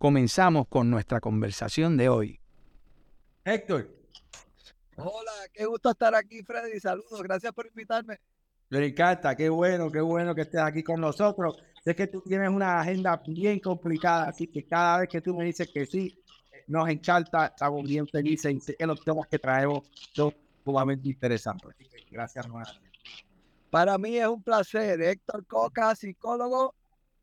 comenzamos con nuestra conversación de hoy. Héctor. Hola, qué gusto estar aquí, Freddy. Saludos, gracias por invitarme. Me encanta, qué bueno, qué bueno que estés aquí con nosotros. Sé que tú tienes una agenda bien complicada, así que cada vez que tú me dices que sí, nos encanta, estamos bien felices y sé que los temas que traemos son sumamente interesantes. gracias nuevamente. Para mí es un placer. Héctor Coca, psicólogo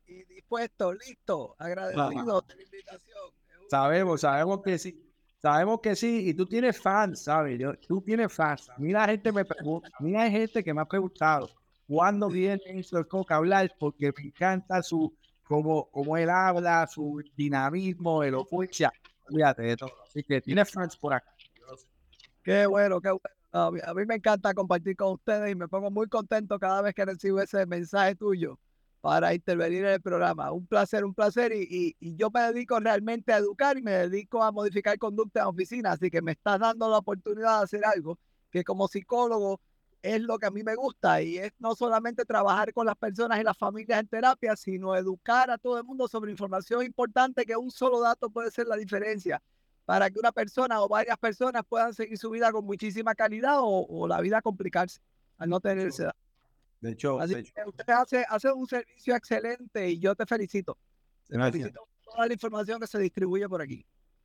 y dispuesto, listo, agradecido de la invitación. Sabemos, sabemos que sí. Sabemos que sí, y tú tienes fans, ¿sabes? tú tienes fans. A mí la gente me pregunta, a mí hay gente que me ha preguntado cuándo viene Héctor Coca a hablar, porque me encanta su, como, como él habla, su dinamismo, elocuencia. Fíjate de todo. Así que tiene fans por acá. Qué bueno, qué bueno. A mí me encanta compartir con ustedes y me pongo muy contento cada vez que recibo ese mensaje tuyo para intervenir en el programa. Un placer, un placer. Y, yo me dedico realmente a educar y me dedico a modificar conducta en oficina. Así que me estás dando la oportunidad de hacer algo que como psicólogo es lo que a mí me gusta y es no solamente trabajar con las personas y las familias en terapia, sino educar a todo el mundo sobre información importante que un solo dato puede ser la diferencia para que una persona o varias personas puedan seguir su vida con muchísima calidad o, la vida complicarse al no tener esa edad. De hecho, usted hace, un servicio excelente y yo te felicito. Te felicito por toda la información que se distribuye por aquí.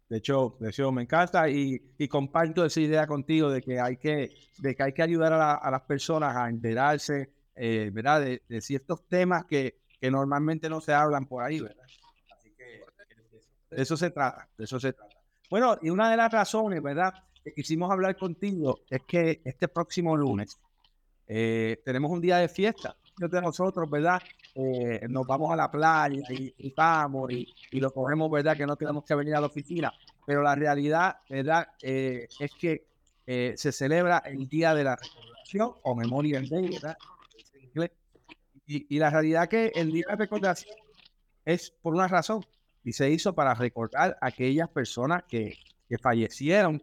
De hecho, de hecho me encanta y, comparto esa idea contigo de que hay que, de que, hay que ayudar a, las personas a enterarse eh, ¿verdad? De, ciertos temas que, que, normalmente no se hablan por ahí. ¿verdad? Así que de eso se trata, de eso se trata. Bueno, y una de las razones, ¿verdad? que quisimos hablar contigo es que este próximo lunes eh, tenemos un día de fiesta nosotros, ¿verdad? Eh, nos vamos a la playa y, y vamos y, lo cogemos, ¿verdad? Que no tenemos que venir a la oficina. Pero la realidad, ¿verdad? Eh, es que se celebra el Día de la Recordación o Memorial Day, ¿verdad? Y, la realidad que el Día de la Recordación es por una razón y se hizo para recordar a aquellas personas que, que fallecieron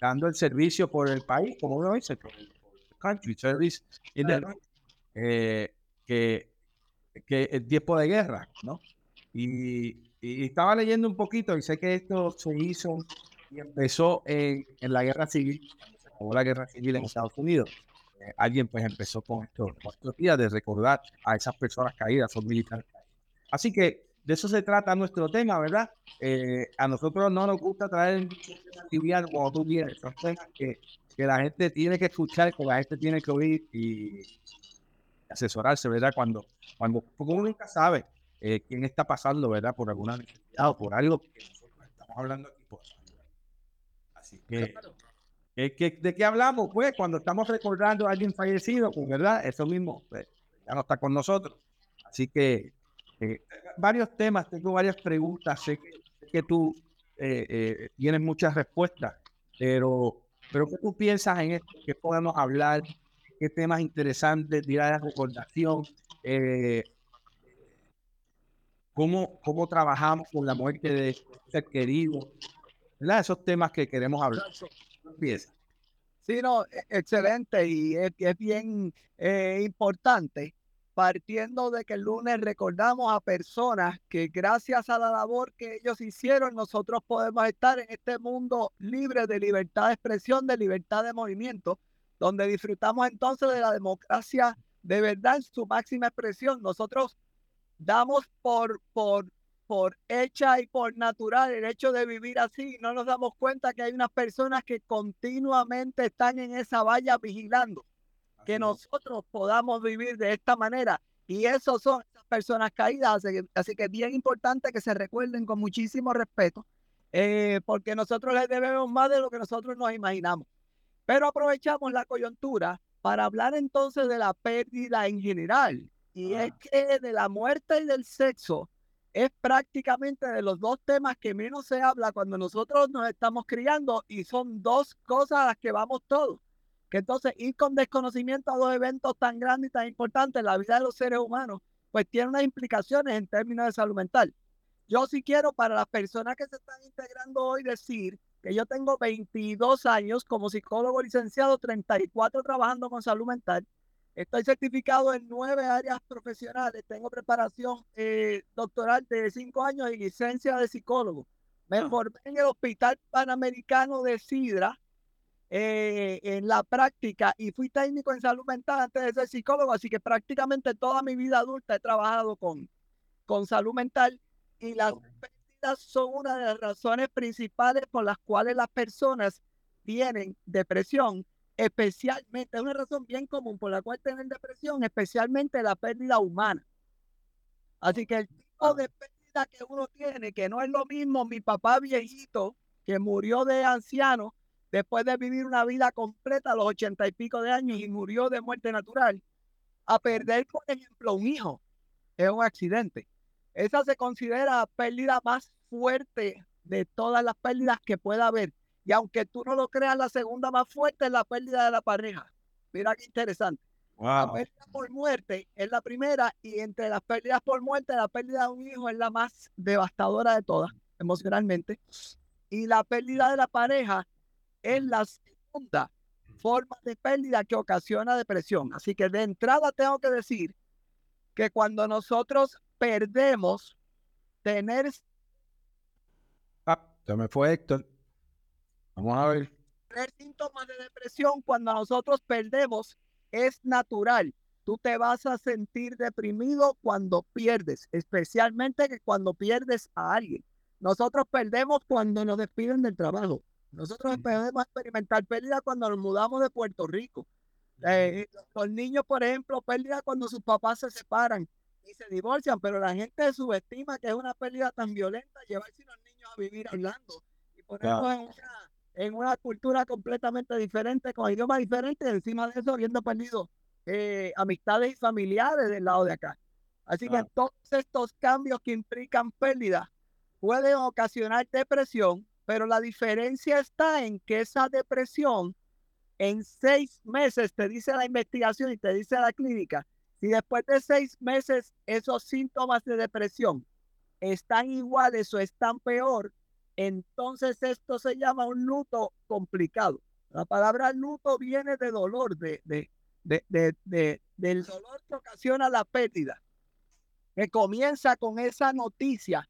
dando el servicio por el país, como uno dice, country service eh, que, que el tiempo de guerra, ¿no? Y, estaba leyendo un poquito y sé que esto se hizo y empezó en, en la guerra civil, acabó la guerra civil en Estados Unidos. Eh, alguien pues empezó con, esto, estos días de recordar a esas personas caídas, son militares. Así que de eso se trata nuestro tema, ¿verdad? Eh, a nosotros no nos gusta traer liviano como tú vienes, son temas que que la gente tiene que escuchar, que la gente tiene que oír y asesorarse, ¿verdad? Cuando, cuando porque uno nunca sabe eh, quién está pasando, ¿verdad? Por alguna necesidad o por algo que nosotros estamos hablando aquí. Por Así que, ¿de qué hablamos? Pues cuando estamos recordando a alguien fallecido, pues, ¿verdad? Eso mismo pues, ya no está con nosotros. Así que eh, varios temas, tengo varias preguntas, sé que, tú eh, tienes muchas respuestas, pero pero ¿qué tú piensas en esto? ¿Qué podemos hablar? ¿Qué temas interesantes? Tirar la recordación. Eh, ¿cómo, ¿Cómo trabajamos con la muerte de ser querido? ¿Verdad? Esos temas que queremos hablar. ¿Qué Sí, no, e, excelente y es, es bien eh, importante partiendo de que el lunes recordamos a personas que gracias a la labor que ellos hicieron, nosotros podemos estar en este mundo libre de libertad de expresión, de libertad de movimiento, donde disfrutamos entonces de la democracia de verdad en su máxima expresión. Nosotros damos por, por, por hecha y por natural el hecho de vivir así. No nos damos cuenta que hay unas personas que continuamente están en esa valla vigilando que nosotros podamos vivir de esta manera. Y eso son esas personas caídas. Así que, es bien importante que se recuerden con muchísimo respeto, eh, porque nosotros les debemos más de lo que nosotros nos imaginamos. Pero aprovechamos la coyuntura para hablar entonces de la pérdida en general. Y es que de la muerte y del sexo es prácticamente de los dos temas que menos se habla cuando nosotros nos estamos criando y son dos cosas a las que vamos todos. Que entonces ir con desconocimiento a dos eventos tan grandes y tan importantes en la vida de los seres humanos, pues tiene unas implicaciones en términos de salud mental. Yo sí quiero para las personas que se están integrando hoy decir que yo tengo 22 años como psicólogo licenciado, 34 trabajando con salud mental. Estoy certificado en nueve áreas profesionales. Tengo preparación eh, doctoral de cinco años y licencia de psicólogo. Me ah. formé en el Hospital Panamericano de Sidra eh, en la práctica y fui técnico en salud mental antes de ser psicólogo. Así que prácticamente toda mi vida adulta he trabajado con, con salud mental y las pérdidas son una de las razones principales por las cuales las personas tienen depresión, especialmente, es una razón bien común por la cual tienen depresión, especialmente la pérdida humana. Así que el tipo de pérdida que uno tiene, que no es lo mismo mi papá viejito, que murió de anciano, después de vivir una vida completa a los ochenta y pico de años y murió de muerte natural, a perder, por ejemplo, un hijo es un accidente. Esa se considera la pérdida más fuerte de todas las pérdidas que pueda haber. Y aunque tú no lo creas, la segunda más fuerte es la pérdida de la pareja. Mira qué interesante. La pérdida por muerte es la primera y entre las pérdidas por muerte, la pérdida de un hijo es la más devastadora de todas, emocionalmente. Y la pérdida de la pareja es la segunda forma de pérdida que ocasiona depresión. Así que de entrada tengo que decir que cuando nosotros perdemos tener... Ah, se me fue Héctor. Vamos a ver. Tener síntomas de depresión cuando nosotros perdemos es natural. Tú te vas a sentir deprimido cuando pierdes, especialmente cuando pierdes a alguien. Nosotros perdemos cuando nos despiden del trabajo. Nosotros podemos experimentar pérdida cuando nos mudamos de Puerto Rico. Eh, los niños, por ejemplo, pérdida cuando sus papás se separan y se divorcian, pero la gente subestima que es una pérdida tan violenta llevarse a los niños a vivir hablando. Y ponerlos en, una, en una cultura completamente diferente, con idioma diferente, encima de eso habiendo perdido eh, amistades y familiares del lado de acá. Así que todos estos cambios que implican pérdida pueden ocasionar depresión, pero la diferencia está en que esa depresión en seis meses, te dice la investigación y te dice la clínica, si después de seis meses esos síntomas de depresión están iguales o están peor, entonces esto se llama un luto complicado. La palabra luto viene de dolor, de, de, de, del dolor que ocasiona la pérdida, que comienza con esa noticia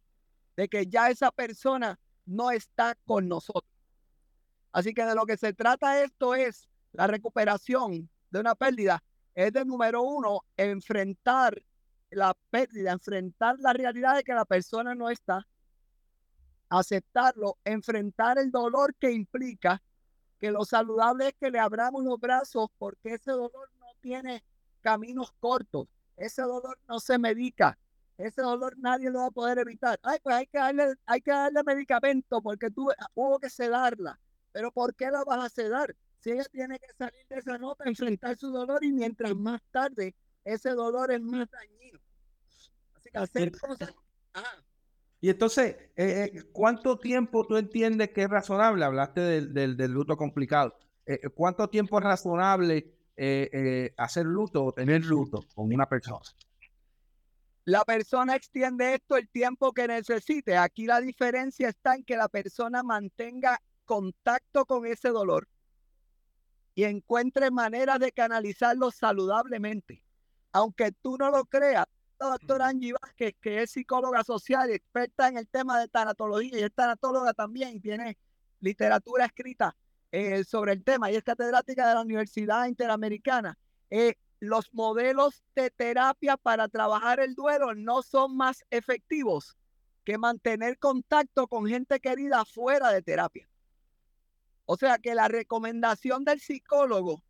de que ya esa persona no está con nosotros. Así que de lo que se trata esto es la recuperación de una pérdida. Es de número uno, enfrentar la pérdida, enfrentar la realidad de que la persona no está, aceptarlo, enfrentar el dolor que implica que lo saludable es que le abramos los brazos porque ese dolor no tiene caminos cortos, ese dolor no se medica, ese dolor nadie lo va a poder evitar. Ay, pues hay que darle, hay que darle medicamento porque tú, hubo que sedarla. Pero ¿por qué la vas a sedar? Si ella tiene que salir de esa nota, enfrentar su dolor y mientras más tarde ese dolor es más dañino. Así que hacer cosas. Y entonces, eh, eh, ¿cuánto tiempo tú entiendes que es razonable? Hablaste del, del, luto complicado. Eh, ¿Cuánto tiempo es razonable hacer luto o tener luto con una persona? La persona extiende esto el tiempo que necesite. Aquí la diferencia está en que la persona mantenga contacto con ese dolor y encuentre maneras de canalizarlo saludablemente. Aunque tú no lo creas, la doctora Angie Vázquez, que es psicóloga social y experta en el tema de tanatología y es tanatóloga también, tiene literatura escrita eh, sobre el tema y es catedrática de la Universidad Interamericana. Eh, los modelos de terapia para trabajar el duelo no son más efectivos que mantener contacto con gente querida fuera de terapia. O sea que la recomendación del psicólogo,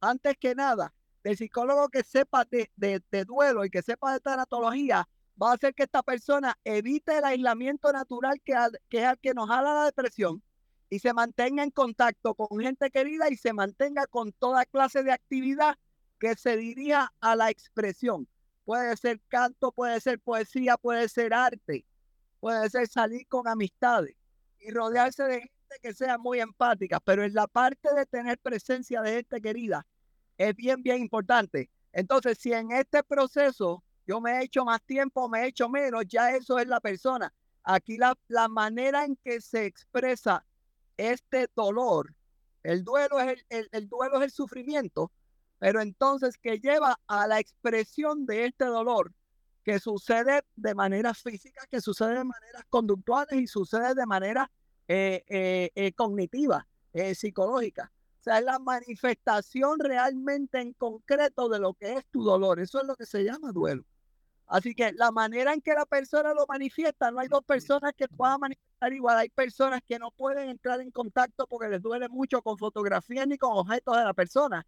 antes que nada, del psicólogo que sepa de, duelo y que sepa de tanatología, va a hacer que esta persona evite el aislamiento natural que, que es el que nos jala la depresión y se mantenga en contacto con gente querida y se mantenga con toda clase de actividad que se dirija a la expresión. puede ser canto, puede ser poesía, puede ser arte, puede ser salir con amistades y rodearse de gente que sea muy empática, pero en la parte de tener presencia de gente querida es bien, bien importante. Entonces, si en este proceso yo me he hecho más tiempo, me he hecho menos, ya eso es la persona. Aquí la, la manera en que se expresa este dolor, el duelo es el, el, duelo es el sufrimiento, pero entonces que lleva a la expresión de este dolor que sucede de manera física, que sucede de maneras conductuales y sucede de manera eh, eh, eh, cognitiva, psicológica. O sea, es la manifestación realmente en concreto de lo que es tu dolor. Eso es lo que se llama duelo. Así que la manera en que la persona lo manifiesta, no hay dos personas que puedan manifestar igual. Hay personas que no pueden entrar en contacto porque les duele mucho con fotografías ni con objetos de la persona.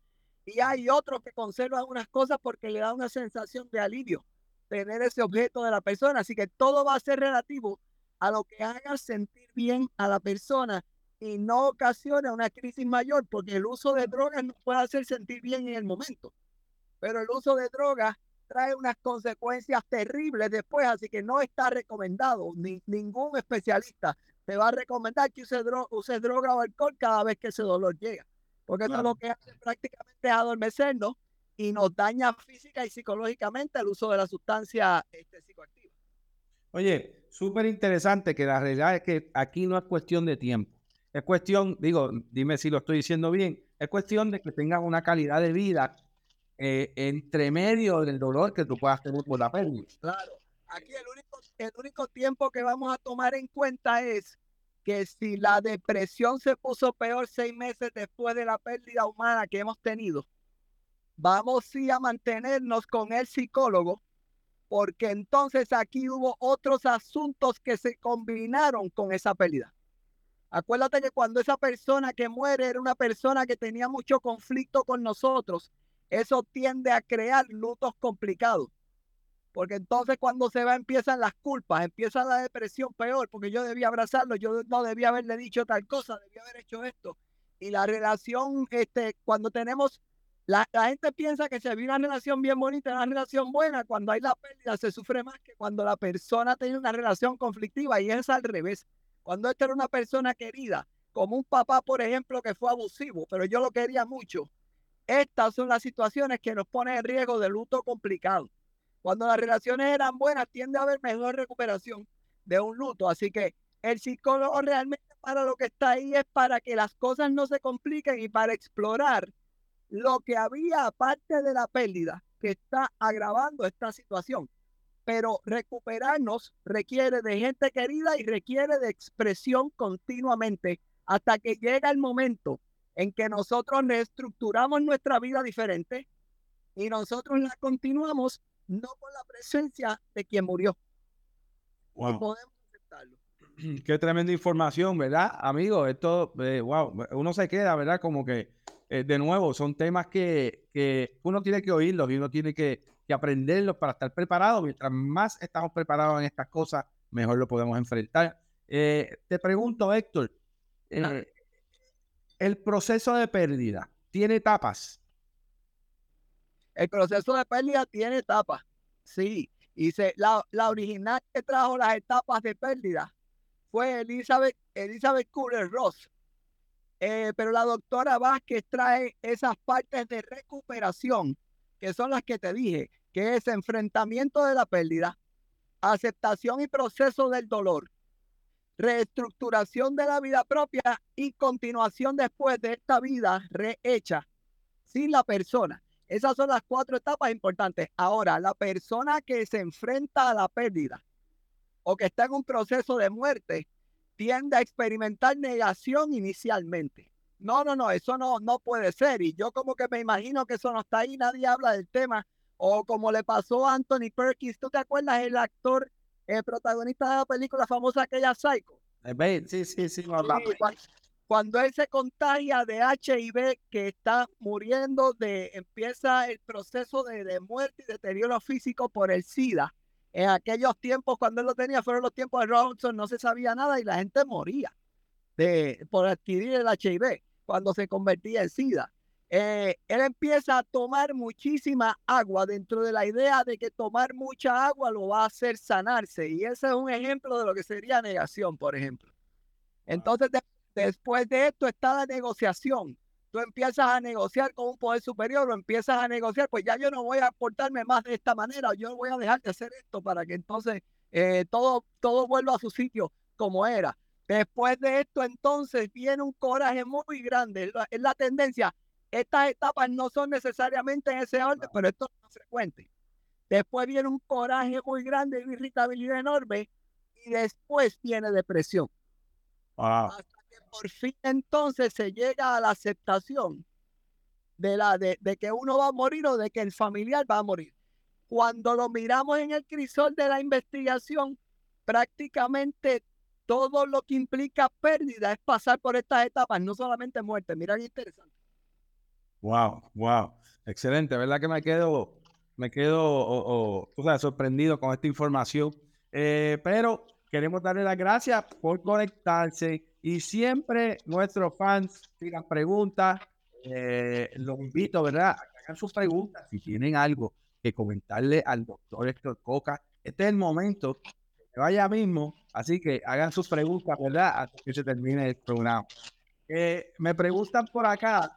Y hay otros que conservan unas cosas porque le da una sensación de alivio tener ese objeto de la persona. Así que todo va a ser relativo a lo que haga sentir bien a la persona y no ocasione una crisis mayor, porque el uso de drogas no puede hacer sentir bien en el momento. Pero el uso de drogas trae unas consecuencias terribles después, así que no está recomendado. Ni, ningún especialista te va a recomendar que use, droga o alcohol cada vez que ese dolor llega, porque eso es lo que hace prácticamente es adormecernos y nos daña física y psicológicamente el uso de la sustancia este, psicoactiva. Oye, súper interesante que la realidad es que aquí no es cuestión de tiempo. Es cuestión, digo, dime si lo estoy diciendo bien, es cuestión de que tengas una calidad de vida eh, entre medio del dolor que tú puedas tener por la pérdida. Claro, aquí el único, el único tiempo que vamos a tomar en cuenta es que si la depresión se puso peor seis meses después de la pérdida humana que hemos tenido, vamos sí a mantenernos con el psicólogo, porque entonces aquí hubo otros asuntos que se combinaron con esa pérdida. Acuérdate que cuando esa persona que muere era una persona que tenía mucho conflicto con nosotros, eso tiende a crear lutos complicados. Porque entonces cuando se va empiezan las culpas, empieza la depresión peor, porque yo debía abrazarlo, yo no debía haberle dicho tal cosa, debía haber hecho esto. Y la relación, este, cuando tenemos, la, gente piensa que se vive una relación bien bonita, una relación buena, cuando hay la pérdida se sufre más que cuando la persona tiene una relación conflictiva y es al revés. Cuando esta era una persona querida, como un papá, por ejemplo, que fue abusivo, pero yo lo quería mucho, estas son las situaciones que nos ponen en riesgo de luto complicado. Cuando las relaciones eran buenas, tiende a haber mejor recuperación de un luto. Así que el psicólogo realmente para lo que está ahí es para que las cosas no se compliquen y para explorar lo que había aparte de la pérdida que está agravando esta situación. Pero recuperarnos requiere de gente querida y requiere de expresión continuamente hasta que llega el momento en que nosotros reestructuramos nuestra vida diferente y nosotros la continuamos no con la presencia de quien murió. Wow. podemos aceptarlo. Qué tremenda información, ¿verdad, amigo? Esto, eh, wow, uno se queda, ¿verdad? Como que, eh, de nuevo, son temas que, que, uno tiene que oírlos y uno tiene que, que, aprenderlos para estar preparado. Mientras más estamos preparados en estas cosas, mejor lo podemos enfrentar. Eh, te pregunto, Héctor, el proceso de pérdida tiene etapas. El proceso de pérdida tiene etapas, sí. Y la, la, original que trajo las etapas de pérdida fue Elizabeth, Elizabeth Cooler Ross. Eh, pero la doctora Vázquez trae esas partes de recuperación, que son las que te dije, que es enfrentamiento de la pérdida, aceptación y proceso del dolor, reestructuración de la vida propia y continuación después de esta vida rehecha sin la persona. Esas son las cuatro etapas importantes. Ahora, la persona que se enfrenta a la pérdida o que está en un proceso de muerte tiende a experimentar negación inicialmente. No, no, no, eso no, no puede ser. Y yo como que me imagino que eso no está ahí, nadie habla del tema. O como le pasó a Anthony Perkins, ¿tú te acuerdas el actor el protagonista de la película famosa aquella Psycho. Eh, sí, sí, sí. Cuando, él se contagia de HIV, que está muriendo, de, empieza el proceso de, muerte y deterioro físico por el SIDA. En aquellos tiempos, cuando él lo tenía, fueron los tiempos de Robinson, no se sabía nada y la gente moría de, por adquirir el HIV cuando se convertía en SIDA. eh, él empieza a tomar muchísima agua dentro de la idea de que tomar mucha agua lo va a hacer sanarse. Y ese es un ejemplo de lo que sería negación, por ejemplo. Entonces, después de esto está la negociación. Tú empiezas a negociar con un poder superior o empiezas a negociar, pues ya yo no voy a portarme más de esta manera, yo voy a dejar de hacer esto para que entonces eh, todo, todo vuelva a su sitio como era. Después de esto, entonces viene un coraje muy grande. Es la tendencia estas etapas no son necesariamente en ese orden, pero esto es frecuente. Después viene un coraje muy grande y irritabilidad enorme y después viene depresión. Hasta que por fin entonces se llega a la aceptación de, la, de, que uno va a morir o de que el familiar va a morir. Cuando lo miramos en el crisol de la investigación, prácticamente todo lo que implica pérdida es pasar por estas etapas, no solamente muerte. Mira qué interesante. Wow, wow. Excelente, ¿verdad que me quedo, me quedo o, sorprendido con esta información? Eh, pero queremos darle las gracias por conectarse y siempre nuestros fans tiran preguntas. Eh, los invito, ¿verdad? A que hagan sus preguntas. Si tienen algo que comentarle al doctor Héctor Coca, este es el momento que vaya mismo. Así que hagan sus preguntas, ¿verdad? Hasta que se termine el programa. Eh, me preguntan por acá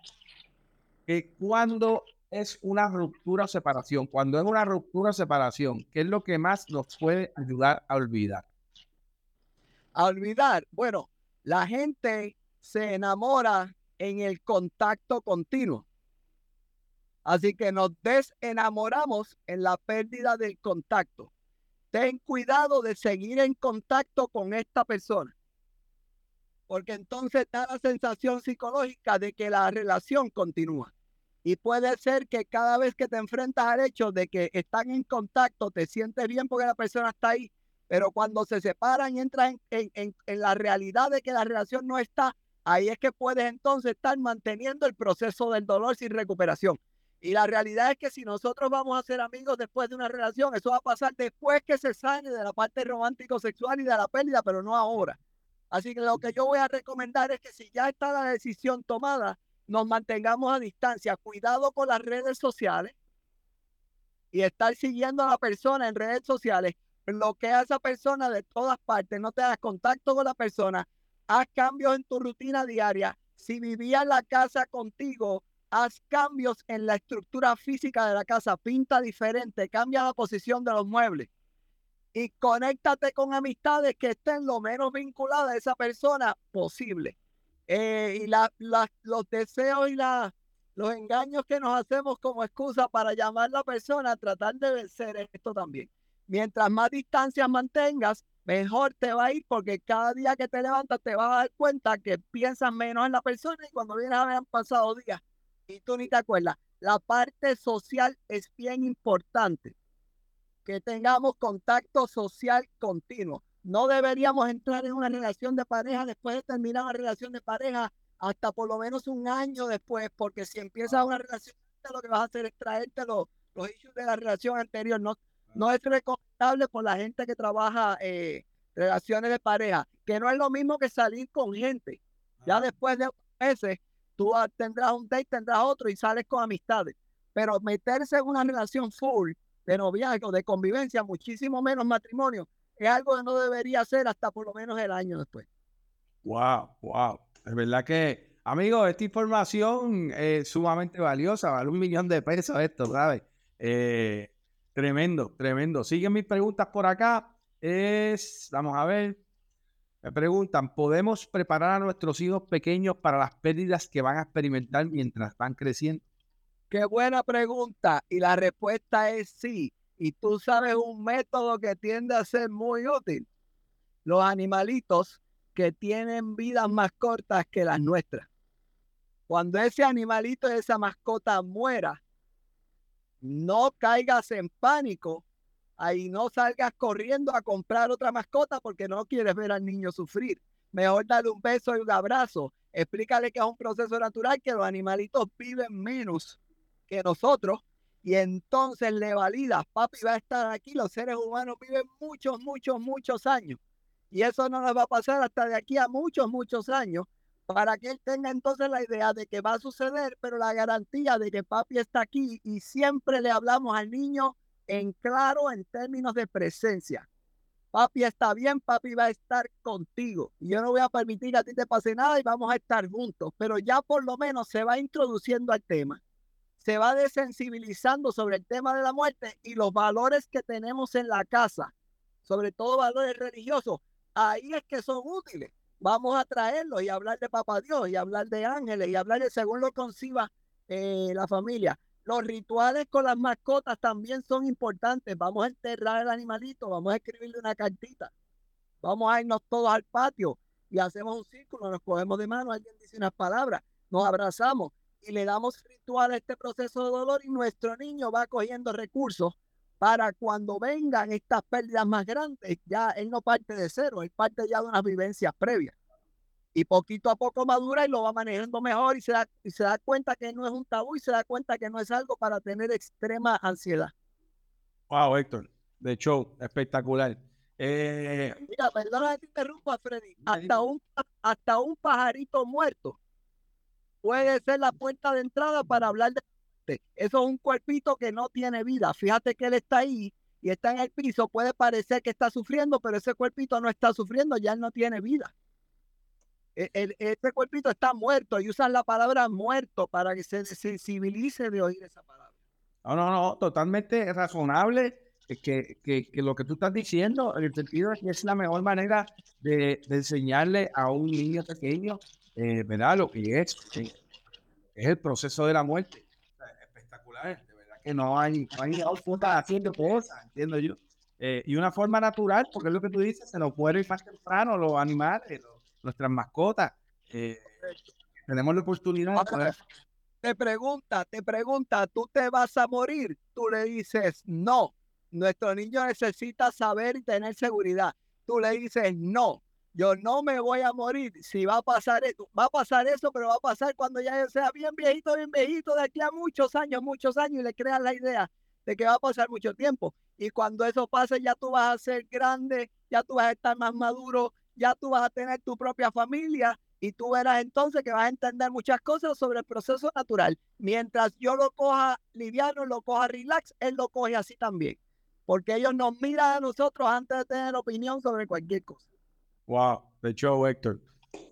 que cuando es una ruptura o separación, cuando es una ruptura o separación, ¿qué es lo que más nos puede ayudar a olvidar? A olvidar, bueno, la gente se enamora en el contacto continuo. Así que nos desenamoramos en la pérdida del contacto. Ten cuidado de seguir en contacto con esta persona porque entonces da la sensación psicológica de que la relación continúa. Y puede ser que cada vez que te enfrentas al hecho de que están en contacto, te sientes bien porque la persona está ahí, pero cuando se separan y entran en, en, en, la realidad de que la relación no está, ahí es que puedes entonces estar manteniendo el proceso del dolor sin recuperación. Y la realidad es que si nosotros vamos a ser amigos después de una relación, eso va a pasar después que se sale de la parte romántico sexual y de la pérdida, pero no ahora. Así que lo que yo voy a recomendar es que si ya está la decisión tomada, nos mantengamos a distancia. Cuidado con las redes sociales y estar siguiendo a la persona en redes sociales. Bloquea a esa persona de todas partes. No te das contacto con la persona. Haz cambios en tu rutina diaria. Si vivía en la casa contigo, haz cambios en la estructura física de la casa. Pinta diferente. Cambia la posición de los muebles y conéctate con amistades que estén lo menos vinculadas a esa persona posible. Eh, y la, los deseos y la, los engaños que nos hacemos como excusa para llamar a la persona, tratar de vencer esto también. Mientras más distancia mantengas, mejor te va a ir porque cada día que te levantas te vas a dar cuenta que piensas menos en la persona y cuando vienes a ver han pasado días y tú ni te acuerdas. La parte social es bien importante que tengamos contacto social continuo. No deberíamos entrar en una relación de pareja después de terminar una relación de pareja hasta por lo menos un año después, porque si empiezas una relación, lo que vas a hacer es traerte los, los issues de la relación anterior. No, no es recomendable por la gente que trabaja eh, relaciones de pareja, que no es lo mismo que salir con gente. Ya después de meses, tú tendrás un date, tendrás otro y sales con amistades. Pero meterse en una relación full de noviazgo, de convivencia, muchísimo menos matrimonio, es algo que no debería ser hasta por lo menos el año después. Wow, wow. Es verdad que, amigos, esta información es sumamente valiosa, vale un millón de pesos esto, ¿sabes? Eh, tremendo, tremendo. Siguen mis preguntas por acá. Es, vamos a ver, me preguntan, ¿podemos preparar a nuestros hijos pequeños para las pérdidas que van a experimentar mientras van creciendo? Qué buena pregunta. Y la respuesta es sí. Y tú sabes un método que tiende a ser muy útil. Los animalitos que tienen vidas más cortas que las nuestras. Cuando ese animalito, esa mascota muera, no caigas en pánico. Ahí no salgas corriendo a comprar otra mascota porque no quieres ver al niño sufrir. Mejor darle un beso y un abrazo. Explícale que es un proceso natural, que los animalitos viven menos que nosotros y entonces le valida, papi va a estar aquí, los seres humanos viven muchos, muchos, muchos años y eso no nos va a pasar hasta de aquí a muchos, muchos años para que él tenga entonces la idea de que va a suceder, pero la garantía de que papi está aquí y siempre le hablamos al niño en claro en términos de presencia. Papi está bien, papi va a estar contigo. Yo no voy a permitir que a ti te pase nada y vamos a estar juntos, pero ya por lo menos se va introduciendo al tema. Se va desensibilizando sobre el tema de la muerte y los valores que tenemos en la casa, sobre todo valores religiosos. Ahí es que son útiles vamos a traerlos y hablar de Papá Dios y hablar de ángeles y hablar de según lo conciba eh, la familia. Los rituales con las mascotas también son importantes. Vamos a enterrar el animalito, vamos a escribirle una cartita, vamos a irnos todos al patio y hacemos un círculo, nos cogemos de mano, alguien dice unas palabras, nos abrazamos y le damos ritual a este proceso de dolor y nuestro niño va cogiendo recursos para cuando vengan estas pérdidas más grandes, ya él no parte de cero, él parte ya de unas vivencias previas. Y poquito a poco madura y lo va manejando mejor y se, da, y se da cuenta que no es un tabú y se da cuenta que no es algo para tener extrema ansiedad. Wow, Héctor, de show, espectacular. Eh, Mira, perdona que te interrumpa, Freddy. Hasta un, hasta un pajarito muerto puede ser la puerta de entrada para hablar de eso es un cuerpito que no tiene vida. Fíjate que él está ahí y está en el piso. Puede parecer que está sufriendo, pero ese cuerpito no está sufriendo, ya no tiene vida. E, ese cuerpito está muerto y usan la palabra muerto para que se sensibilice de oír esa palabra. No, no, no, totalmente razonable que, que, que, lo que tú estás diciendo, en el sentido de que es la mejor manera de, enseñarle a un niño pequeño, eh, ¿verdad? Lo que es, eh, es el proceso de la muerte de verdad que no hay, no hay haciendo cosas, entiendo yo. Eh, y una forma natural, porque es lo que tú dices, se nos puede ir más temprano los animales, nuestras mascotas. Eh, tenemos la oportunidad Te pregunta, te pregunta, ¿tú te vas a morir? Tú le dices, no. Nuestro niño necesita saber y tener seguridad. Tú le dices, no yo no me voy a morir si va a pasar eso, va a pasar eso, pero va a pasar cuando ya yo sea bien viejito, bien viejito, de aquí a muchos años, muchos años, y le creas la idea de que va a pasar mucho tiempo. Y cuando eso pase, ya tú vas a ser grande, ya tú vas a estar más maduro, ya tú vas a tener tu propia familia y tú verás entonces que vas a entender muchas cosas sobre el proceso natural. Mientras yo lo coja liviano, lo coja relax, él lo coge así también. Porque ellos nos miran a nosotros antes de tener opinión sobre cualquier cosa. Wow, de show, Héctor.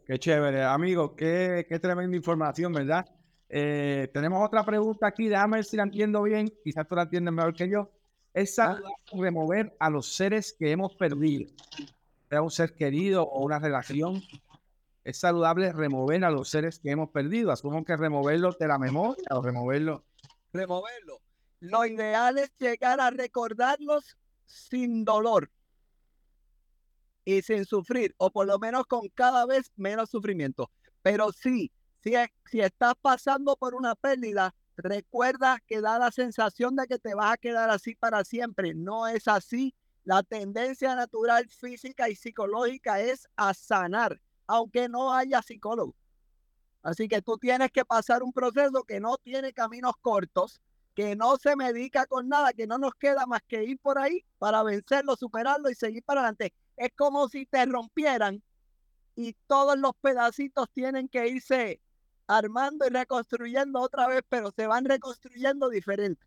Qué chévere, amigo, qué, qué tremenda información, ¿verdad? Eh, tenemos otra pregunta aquí, déjame ver si la entiendo bien, quizás tú la entiendes mejor que yo. Es ah. saludable remover a los seres que hemos perdido, sea un ser querido o una relación. Es saludable remover a los seres que hemos perdido. Asumo que removerlos de la memoria o removerlo. Removerlo. Lo ideal es llegar a recordarlos sin dolor y sin sufrir, o por lo menos con cada vez menos sufrimiento. Pero sí, si, si estás pasando por una pérdida, recuerda que da la sensación de que te vas a quedar así para siempre. No es así. La tendencia natural física y psicológica es a sanar, aunque no haya psicólogo. Así que tú tienes que pasar un proceso que no tiene caminos cortos, que no se medica con nada, que no nos queda más que ir por ahí para vencerlo, superarlo y seguir para adelante es como si te rompieran y todos los pedacitos tienen que irse armando y reconstruyendo otra vez, pero se van reconstruyendo diferente.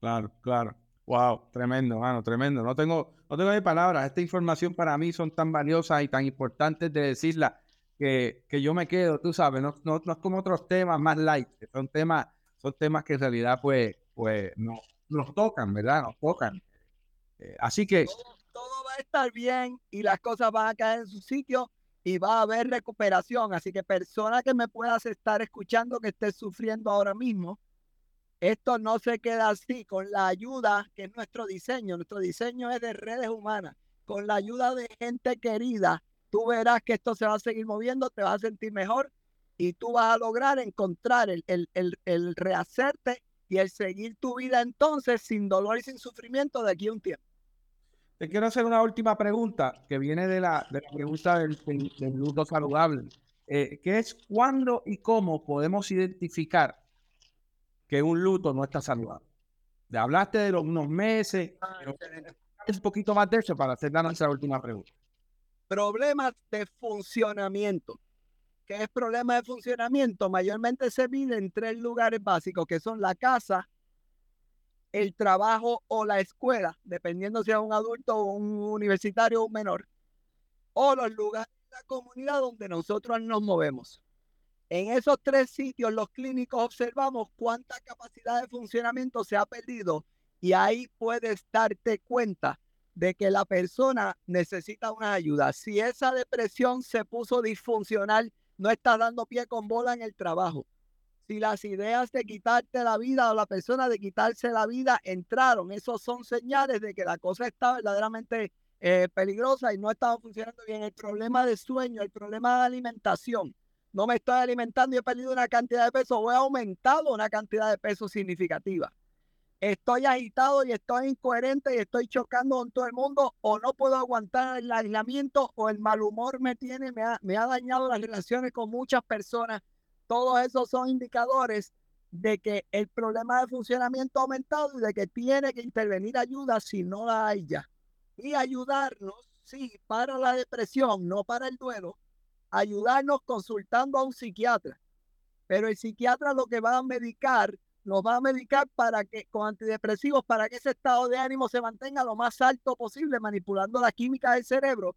Claro, claro. Wow, tremendo, mano, tremendo. No tengo, no tengo ni palabras. Esta información para mí son tan valiosas y tan importantes de decirla que, que yo me quedo, tú sabes, no, no, es como otros temas más light. Son temas, son temas que en realidad pues, pues no, nos tocan, ¿verdad? Nos tocan. Eh, así que todo va a estar bien y las cosas van a caer en su sitio y va a haber recuperación. Así que persona que me puedas estar escuchando que esté sufriendo ahora mismo, esto no se queda así con la ayuda que es nuestro diseño. Nuestro diseño es de redes humanas. Con la ayuda de gente querida, tú verás que esto se va a seguir moviendo, te vas a sentir mejor y tú vas a lograr encontrar el, el, el, el rehacerte y el seguir tu vida entonces sin dolor y sin sufrimiento de aquí a un tiempo. Te quiero hacer una última pregunta que viene de la, pregunta del, luto saludable, eh, que es cuándo y cómo podemos identificar que un luto no está saludable. Le hablaste de los unos meses, ah, es un poquito más de eso para hacer nuestra última pregunta. Problemas de funcionamiento. Que es problema de funcionamiento, mayormente se mide en tres lugares básicos, que son la casa, el trabajo o la escuela, dependiendo si es un adulto o un universitario o un menor, o los lugares de la comunidad donde nosotros nos movemos. En esos tres sitios, los clínicos observamos cuánta capacidad de funcionamiento se ha perdido y ahí puedes darte cuenta de que la persona necesita una ayuda. Si esa depresión se puso disfuncional, no estás dando pie con bola en el trabajo. Si las ideas de quitarte la vida o la persona de quitarse la vida entraron, esos son señales de que la cosa está verdaderamente eh, peligrosa y no estaba funcionando bien. El problema de sueño, el problema de alimentación. No me estoy alimentando y he perdido una cantidad de peso o he aumentado una cantidad de peso significativa estoy agitado y estoy incoherente y estoy chocando con todo el mundo o no puedo aguantar el aislamiento o el mal humor me tiene, me ha, me ha dañado las relaciones con muchas personas. Todos esos son indicadores de que el problema de funcionamiento ha aumentado y de que tiene que intervenir ayuda si no la hay ya. Y ayudarnos, sí, para la depresión, no para el duelo, ayudarnos consultando a un psiquiatra. Pero el psiquiatra lo que va a medicar nos va a medicar para que con antidepresivos para que ese estado de ánimo se mantenga lo más alto posible, manipulando la química del cerebro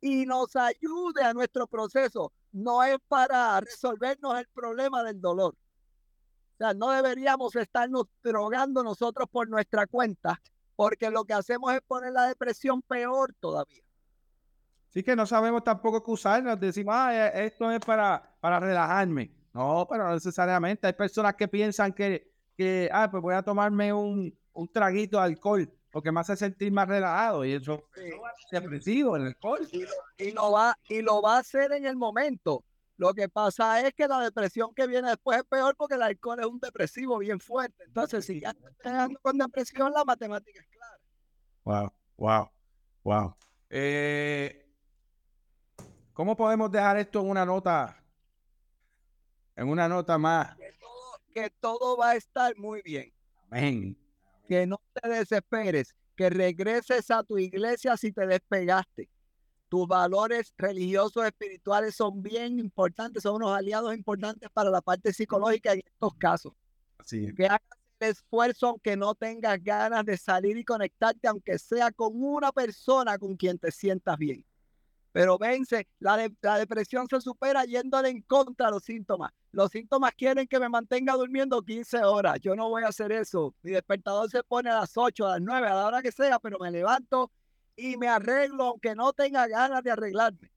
y nos ayude a nuestro proceso. No es para resolvernos el problema del dolor. O sea, no deberíamos estarnos drogando nosotros por nuestra cuenta, porque lo que hacemos es poner la depresión peor todavía. Sí que no sabemos tampoco qué usar, nos decimos, ah, e, esto es para, para relajarme. No, pero no necesariamente. Hay personas que piensan que que, ah, pues voy a tomarme un, un traguito de alcohol porque me hace sentir más relajado y eso, es depresivo, el alcohol. Y, lo va, y lo va a hacer en el momento. Lo que pasa es que la depresión que viene después es peor porque el alcohol es un depresivo bien fuerte. Entonces, si ya estás con depresión, la matemática es clara. Wow, wow, wow. Eh, ¿Cómo podemos dejar esto en una nota? En una nota más que todo va a estar muy bien. Amén. Que no te desesperes, que regreses a tu iglesia si te despegaste. Tus valores religiosos, espirituales son bien importantes, son unos aliados importantes para la parte psicológica en estos casos. Así Que hagas el esfuerzo aunque no tengas ganas de salir y conectarte, aunque sea con una persona con quien te sientas bien. Pero vence, la, depresión se supera yéndole en contra a los síntomas. Los síntomas quieren que me mantenga durmiendo 15 horas. Yo no voy a hacer eso. Mi despertador se pone a las 8, a las 9, a la hora que sea, pero me levanto y me arreglo aunque no tenga ganas de arreglarme.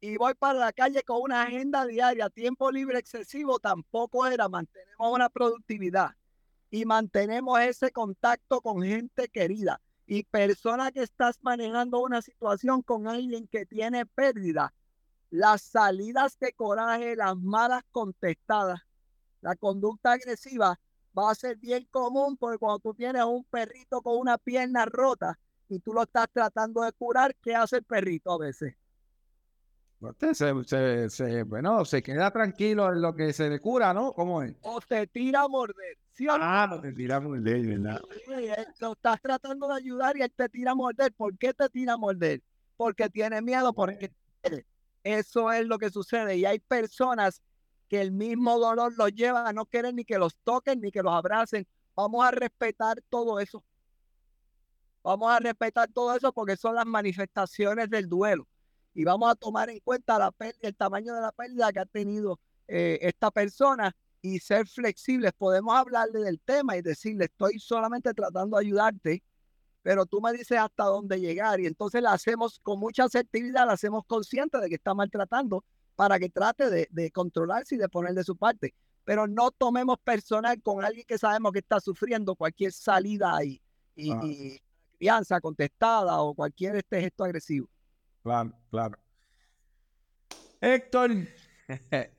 Y voy para la calle con una agenda diaria, tiempo libre excesivo tampoco era. Mantenemos una productividad y mantenemos ese contacto con gente querida y persona que estás manejando una situación con alguien que tiene pérdida, las salidas de coraje, las malas contestadas, la conducta agresiva va a ser bien común porque cuando tú tienes un perrito con una pierna rota y tú lo estás tratando de curar, ¿qué hace el perrito a veces? Se, se, bueno, se queda tranquilo en lo que se le cura, ¿no? ¿Cómo es? O te tira a morder. Ah, no te tira a morder, ¿verdad? lo estás tratando de ayudar y él te tira a morder. ¿Por qué te tira a morder? Porque tiene miedo, porque eso es lo que sucede. Y hay personas que el mismo dolor los lleva a no querer ni que los toquen ni que los abracen. Vamos a respetar todo eso. Vamos a respetar todo eso porque son las manifestaciones del duelo. Y vamos a tomar en cuenta la pérdida, el tamaño de la pérdida que ha tenido eh, esta persona y ser flexibles. Podemos hablarle del tema y decirle, estoy solamente tratando de ayudarte, pero tú me dices hasta dónde llegar. Y entonces la hacemos con mucha asertividad, la hacemos consciente de que está maltratando para que trate de, de controlarse y de poner de su parte. Pero no tomemos personal con alguien que sabemos que está sufriendo cualquier salida ahí y, ah. y crianza contestada o cualquier este gesto agresivo. Claro, claro. Héctor,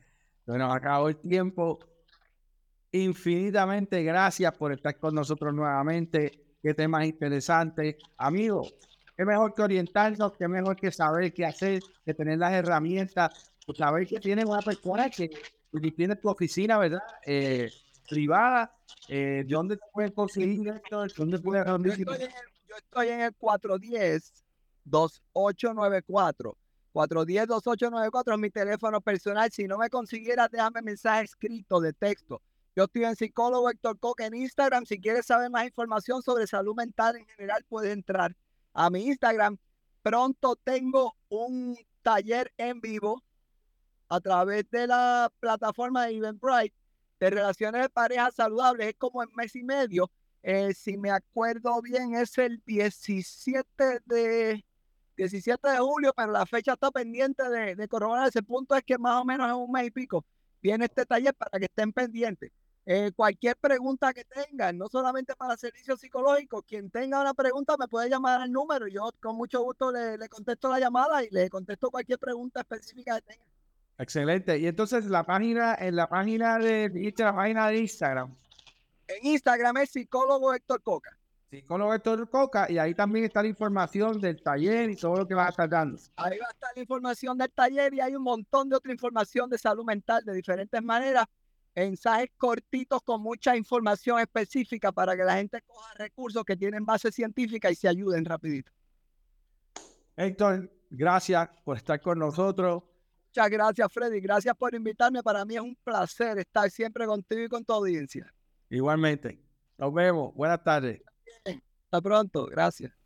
bueno, acabó el tiempo. Infinitamente gracias por estar con nosotros nuevamente. Qué temas interesantes. Amigos, qué mejor que orientarnos, qué mejor que saber qué hacer, que tener las herramientas, pues saber que tienes una persona que tiene tu oficina, ¿verdad? Eh, privada. Eh, ¿Dónde te pueden conseguir esto? ¿Dónde puedes yo, estoy en el, yo estoy en el 410 2894 410-2894 es mi teléfono personal. Si no me consiguieras, déjame mensaje escrito de texto. Yo estoy en psicólogo Héctor Coca en Instagram. Si quieres saber más información sobre salud mental en general, puedes entrar a mi Instagram. Pronto tengo un taller en vivo a través de la plataforma de Eventbrite de relaciones de pareja saludables. Es como en mes y medio. Eh, si me acuerdo bien, es el 17 de 17 de julio, pero la fecha está pendiente de, de corroborar. Ese punto es que más o menos en un mes y pico viene este taller para que estén pendientes. Eh, cualquier pregunta que tengan, no solamente para servicios psicológicos, quien tenga una pregunta me puede llamar al número. Yo con mucho gusto le, le contesto la llamada y le contesto cualquier pregunta específica que tenga. Excelente. Y entonces la página, en la página de, la página de Instagram. En Instagram es psicólogo Héctor Coca. Psicólogo Héctor Coca, y ahí también está la información del taller y todo lo que va a estar dando. Ahí va a estar la información del taller y hay un montón de otra información de salud mental de diferentes maneras. Mensajes cortitos con mucha información específica para que la gente coja recursos que tienen base científica y se ayuden rapidito. Héctor, gracias por estar con nosotros. Muchas gracias, Freddy. Gracias por invitarme. Para mí es un placer estar siempre contigo y con tu audiencia. Igualmente. Nos vemos. Buenas tardes. Hasta pronto. Gracias.